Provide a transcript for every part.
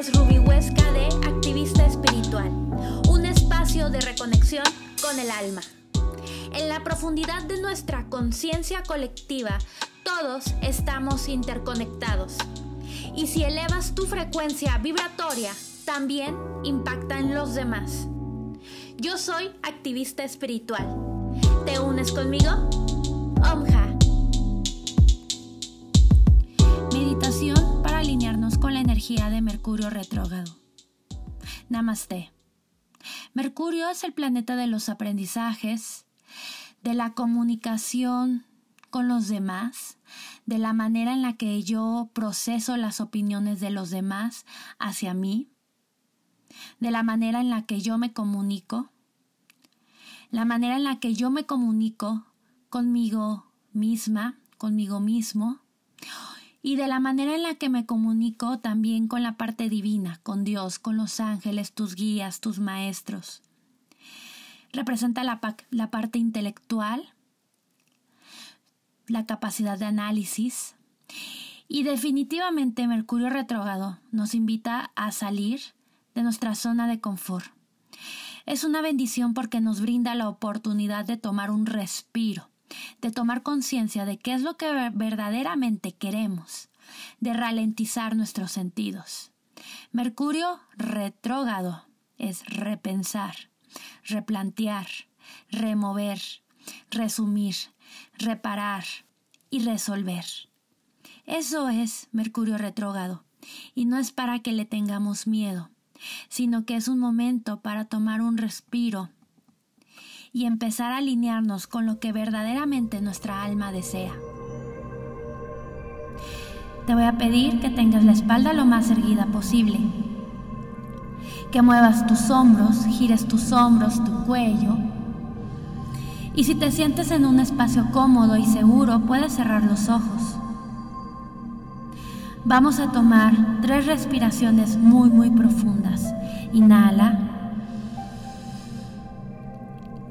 es Ruby Huesca de Activista Espiritual, un espacio de reconexión con el alma. En la profundidad de nuestra conciencia colectiva, todos estamos interconectados. Y si elevas tu frecuencia vibratoria, también impacta en los demás. Yo soy activista espiritual. ¿Te unes conmigo? De Mercurio retrógrado. Namaste. Mercurio es el planeta de los aprendizajes, de la comunicación con los demás, de la manera en la que yo proceso las opiniones de los demás hacia mí, de la manera en la que yo me comunico, la manera en la que yo me comunico conmigo misma, conmigo mismo, y de la manera en la que me comunico también con la parte divina, con Dios, con los ángeles, tus guías, tus maestros. Representa la, la parte intelectual, la capacidad de análisis y definitivamente Mercurio retrógrado nos invita a salir de nuestra zona de confort. Es una bendición porque nos brinda la oportunidad de tomar un respiro, de tomar conciencia de qué es lo que verdaderamente queremos, de ralentizar nuestros sentidos. Mercurio retrógrado es repensar, replantear, remover, resumir, reparar y resolver. Eso es Mercurio retrógrado, y no es para que le tengamos miedo, sino que es un momento para tomar un respiro y empezar a alinearnos con lo que verdaderamente nuestra alma desea. Te voy a pedir que tengas la espalda lo más erguida posible, que muevas tus hombros, gires tus hombros, tu cuello, y si te sientes en un espacio cómodo y seguro, puedes cerrar los ojos. Vamos a tomar tres respiraciones muy, muy profundas. Inhala.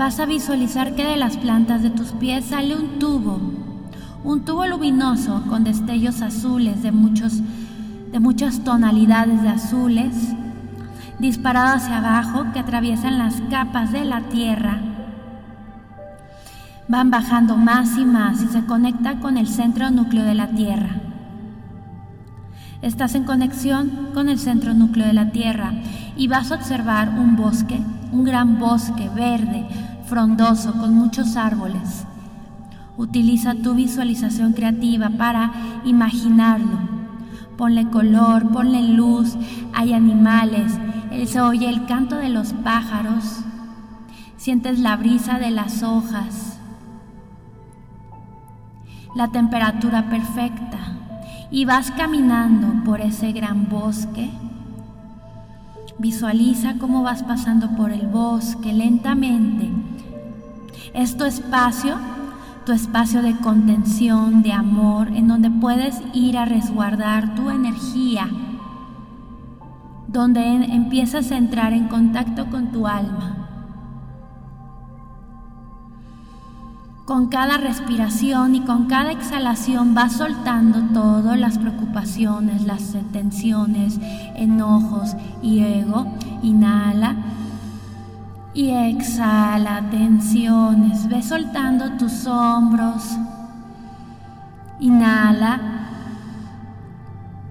Vas a visualizar que de las plantas de tus pies sale un tubo, un tubo luminoso con destellos azules de, muchos, de muchas tonalidades de azules, disparado hacia abajo que atraviesan las capas de la tierra. Van bajando más y más y se conecta con el centro núcleo de la Tierra. Estás en conexión con el centro núcleo de la Tierra y vas a observar un bosque, un gran bosque verde, frondoso, con muchos árboles. Utiliza tu visualización creativa para imaginarlo. Ponle color, ponle luz, hay animales, se oye el canto de los pájaros, sientes la brisa de las hojas, la temperatura perfecta y vas caminando por ese gran bosque, visualiza cómo vas pasando por el bosque lentamente. Es tu espacio, tu espacio de contención, de amor, en donde puedes ir a resguardar tu energía, donde empiezas a entrar en contacto con tu alma. Con cada respiración y con cada exhalación vas soltando todas las preocupaciones, las tensiones, enojos y ego. Inhala y exhala tensiones. Ve soltando tus hombros. Inhala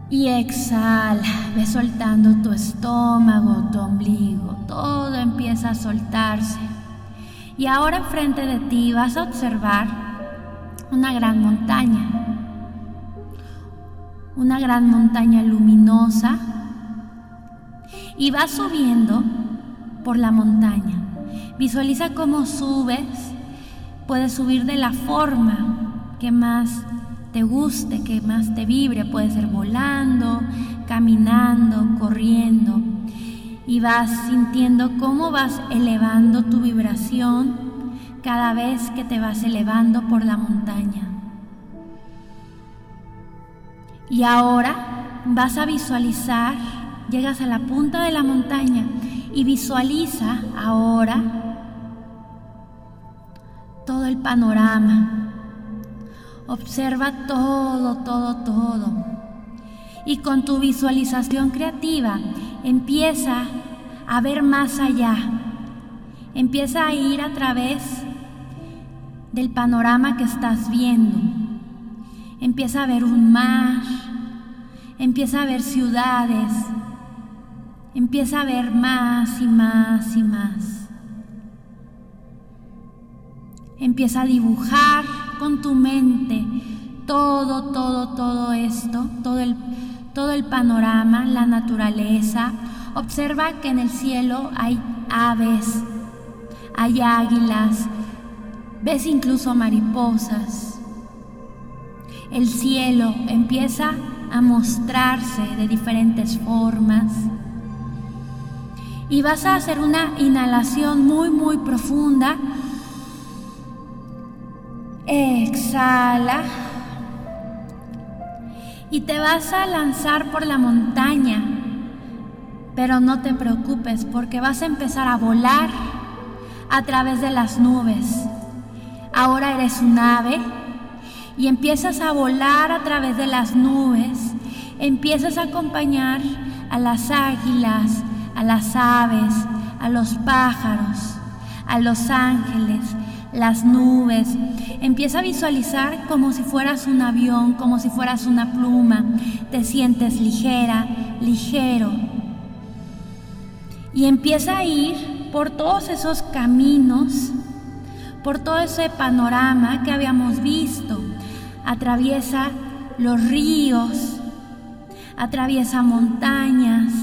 y exhala. Ve soltando tu estómago, tu ombligo. Todo empieza a soltarse. Y ahora enfrente de ti vas a observar una gran montaña. Una gran montaña luminosa. Y vas subiendo por la montaña. Visualiza cómo subes. Puedes subir de la forma que más te guste, que más te vibre. Puede ser volando, caminando, corriendo. y vas sintiendo cómo vas elevando tu vibración cada vez que te vas elevando por la montaña. Y ahora vas a visualizar, llegas a la punta de la montaña y visualiza ahora todo el panorama. Observa todo, todo, todo. Y con tu visualización creativa empieza a ver más allá. Empieza a ir a través del panorama que estás viendo. Empieza a ver un mar, empieza a ver ciudades, empieza a ver más y más y más. Empieza a dibujar con tu mente todo, todo, todo esto, todo el, todo el panorama, la naturaleza. Observa que en el cielo hay aves, hay águilas, ves incluso mariposas. El cielo empieza a mostrarse de diferentes formas. Y vas a hacer una inhalación muy, muy profunda. Exhala. Y te vas a lanzar por la montaña. Pero no te preocupes porque vas a empezar a volar a través de las nubes. Ahora eres un ave y empiezas a volar a través de las nubes. Empiezas a acompañar a las águilas, a las aves, a los pájaros, a los ángeles, las nubes. Empieza a visualizar como si fueras un avión, como si fueras una pluma. Te sientes ligera, ligero. Y empieza a ir por todos esos caminos, por todo ese panorama que habíamos visto. Atraviesa los ríos, atraviesa montañas,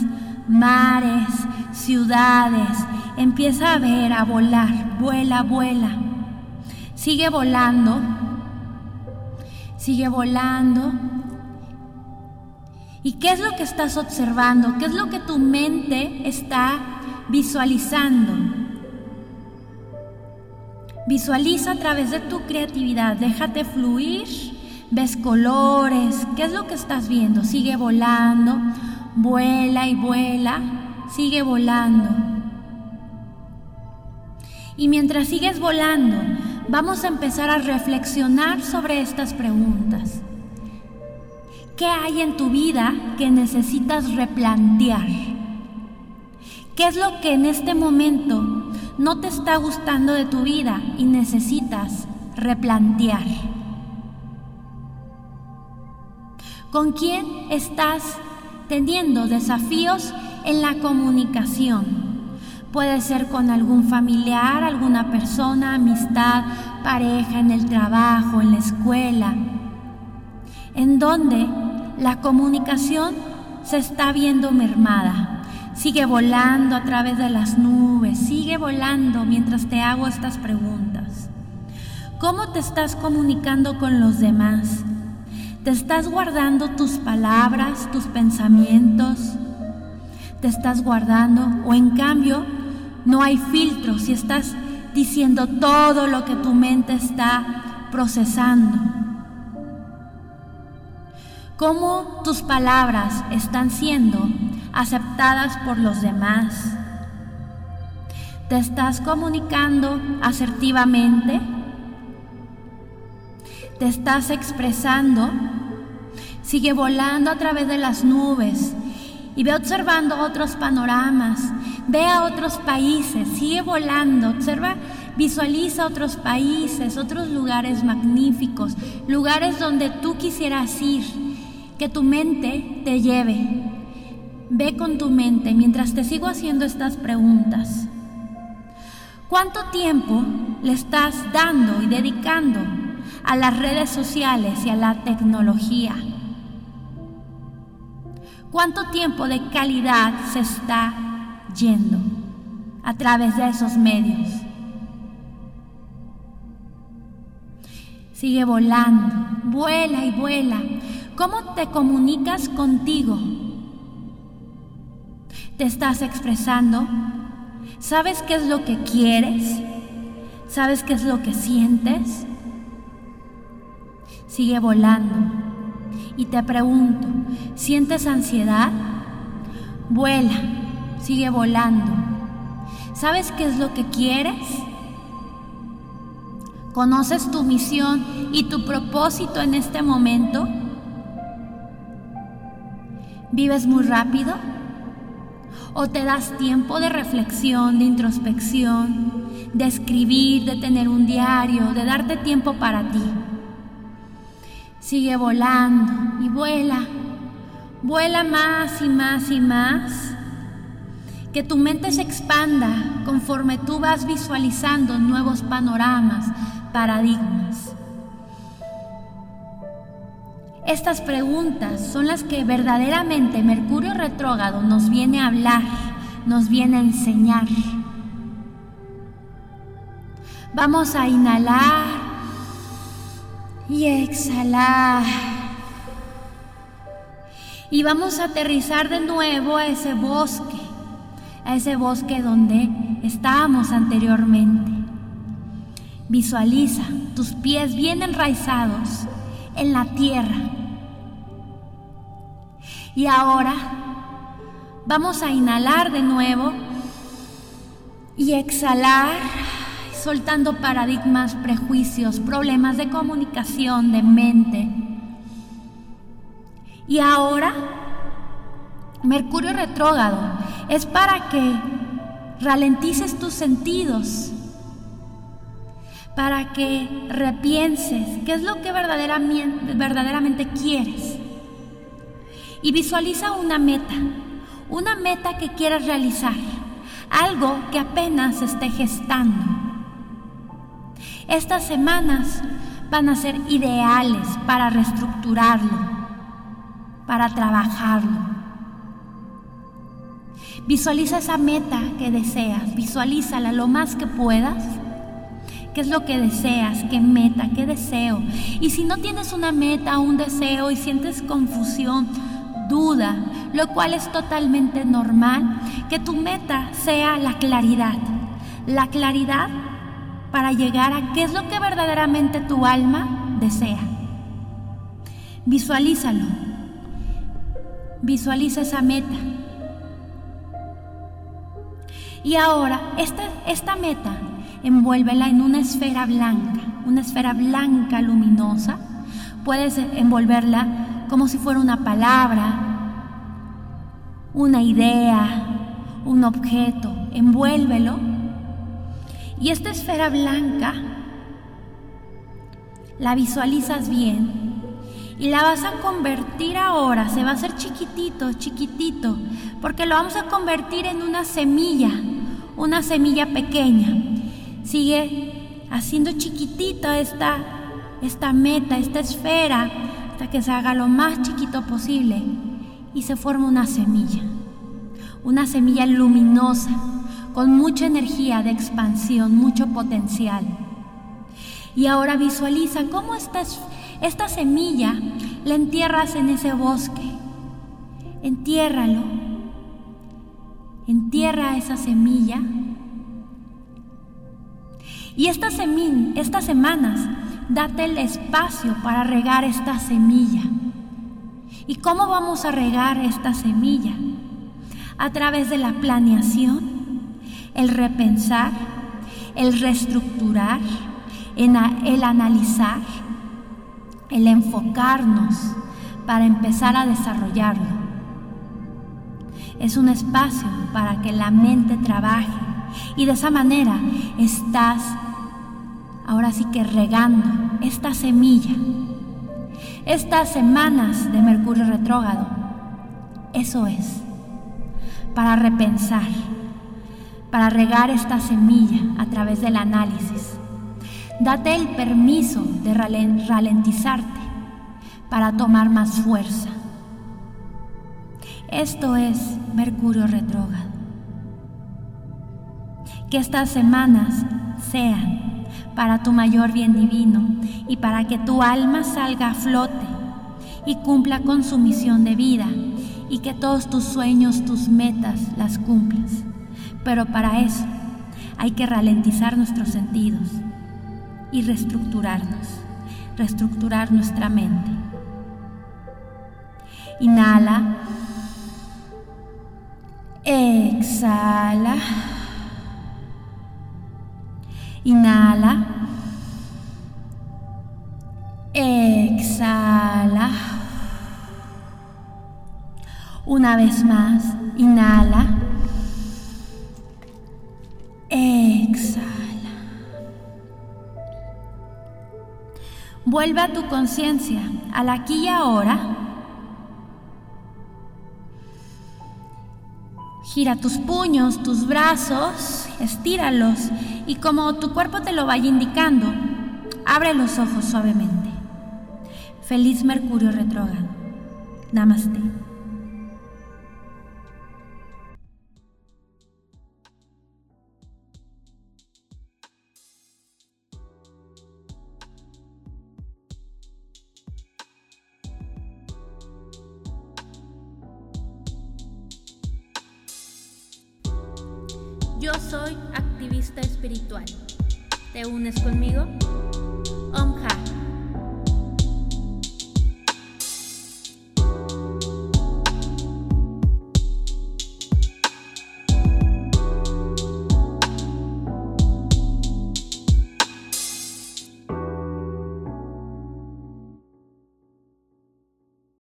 mares, ciudades. Empieza a ver, a volar, vuela, vuela. Sigue volando, sigue volando. ¿Y qué es lo que estás observando? ¿Qué es lo que tu mente está visualizando? Visualiza a través de tu creatividad, déjate fluir, ves colores, ¿qué es lo que estás viendo? Sigue volando, vuela y vuela, sigue volando. Y mientras sigues volando, vamos a empezar a reflexionar sobre estas preguntas. ¿Qué hay en tu vida que necesitas replantear? ¿Qué es lo que en este momento no te está gustando de tu vida y necesitas replantear? ¿Con quién estás teniendo desafíos en la comunicación? Puede ser con algún familiar, alguna persona, amistad, pareja, en el trabajo, en la escuela, en donde la comunicación se está viendo mermada. Sigue volando a través de las nubes, sigue volando mientras te hago estas preguntas. ¿Cómo te estás comunicando con los demás? ¿Te estás guardando tus palabras, tus pensamientos? ¿Te estás guardando? ¿O en cambio no hay filtros y estás diciendo todo lo que tu mente está procesando? ¿Cómo tus palabras están siendo aceptadas por los demás? ¿Te estás comunicando asertivamente? ¿Te estás expresando? Sigue volando a través de las nubes y ve observando otros panoramas, ve a otros países, sigue volando, observa, visualiza otros países, otros lugares magníficos, lugares donde tú quisieras ir que tu mente te lleve. Ve con tu mente mientras te sigo haciendo estas preguntas. ¿Cuánto tiempo le estás dando y dedicando a las redes sociales y a la tecnología? ¿Cuánto tiempo de calidad se está yendo a través de esos medios? Sigue volando, vuela y vuela ¿Cómo te comunicas contigo? te estás expresando, sabes qué es lo que quieres, sabes qué es lo que sientes. Sigue volando. Y te pregunto, ¿sientes ansiedad? Vuela, sigue volando. ¿Sabes qué es lo que quieres? ¿Conoces tu misión y tu propósito en este momento? ¿Vives muy rápido? ¿O te das tiempo de reflexión, de introspección, de escribir, de tener un diario, de darte tiempo para ti? Sigue volando y vuela. Vuela más y más y más. Que tu mente se expanda conforme tú vas visualizando nuevos panoramas, paradigmas. Estas preguntas son las que verdaderamente Mercurio retrógrado nos viene a hablar, nos viene a enseñar. Vamos a inhalar y exhalar. Y vamos a aterrizar de nuevo a ese bosque, a ese bosque donde estábamos anteriormente. Visualiza tus pies bien enraizados en la tierra. Y ahora vamos a inhalar de nuevo y exhalar, soltando paradigmas, prejuicios, problemas de comunicación, de mente. Y ahora, Mercurio retrógrado es para que ralentices tus sentidos, para que repienses qué es lo que verdaderamente, verdaderamente quieres. Y visualiza una meta, una meta que quieras realizar, algo que apenas esté gestando. Estas semanas van a ser ideales para reestructurarlo, para trabajarlo. Visualiza esa meta que deseas, visualízala lo más que puedas ¿Qué es lo que deseas? ¿Qué meta? ¿Qué deseo? Y si no tienes una meta, un deseo y sientes confusión, duda, lo cual es totalmente normal, que tu meta sea la claridad. La claridad para llegar a qué es lo que verdaderamente tu alma desea. Visualízalo. Visualiza esa meta. Y ahora, esta, esta meta envuélvela en una esfera blanca, una esfera blanca luminosa. Puedes envolverla como si fuera una palabra, una idea, un objeto. Envuélvelo. Y esta esfera blanca la visualizas bien y la vas a convertir ahora, se va a hacer chiquitito, chiquitito, porque lo vamos a convertir en una semilla, una semilla pequeña. Sigue haciendo chiquitita esta, esta meta, esta esfera, hasta que se haga lo más chiquito posible y se forma una semilla. Una semilla luminosa, con mucha energía de expansión, mucho potencial. Y ahora visualiza cómo esta, semilla la entierras en ese bosque. Entiérralo. Entierra esa semilla y estas, estas semanas, date el espacio para regar esta semilla. ¿Y cómo vamos a regar esta semilla? A través de la planeación, el repensar, el reestructurar, el analizar, el enfocarnos para empezar a desarrollarlo. Es un espacio para que la mente trabaje y de esa manera estás ahora sí que regando esta semilla, estas semanas de Mercurio retrógrado, eso es, para repensar, para regar esta semilla a través del análisis. Date el permiso de ralentizarte para tomar más fuerza. Esto es Mercurio retrógrado. Que estas semanas sean para tu mayor bien divino y para que tu alma salga a flote y cumpla con su misión de vida y que todos tus sueños, tus metas las cumplas. Pero para eso hay que ralentizar nuestros sentidos y reestructurarnos, reestructurar nuestra mente. Inhala. Exhala. Inhala. Exhala. Una vez más, inhala. Vuelve a tu conciencia, al aquí y ahora. Gira tus puños, tus brazos, estíralos y como tu cuerpo te lo vaya indicando, abre los ojos suavemente. Feliz Mercurio retrógrado. Namaste. Yo soy activista espiritual. ¿Te unes conmigo? Omha.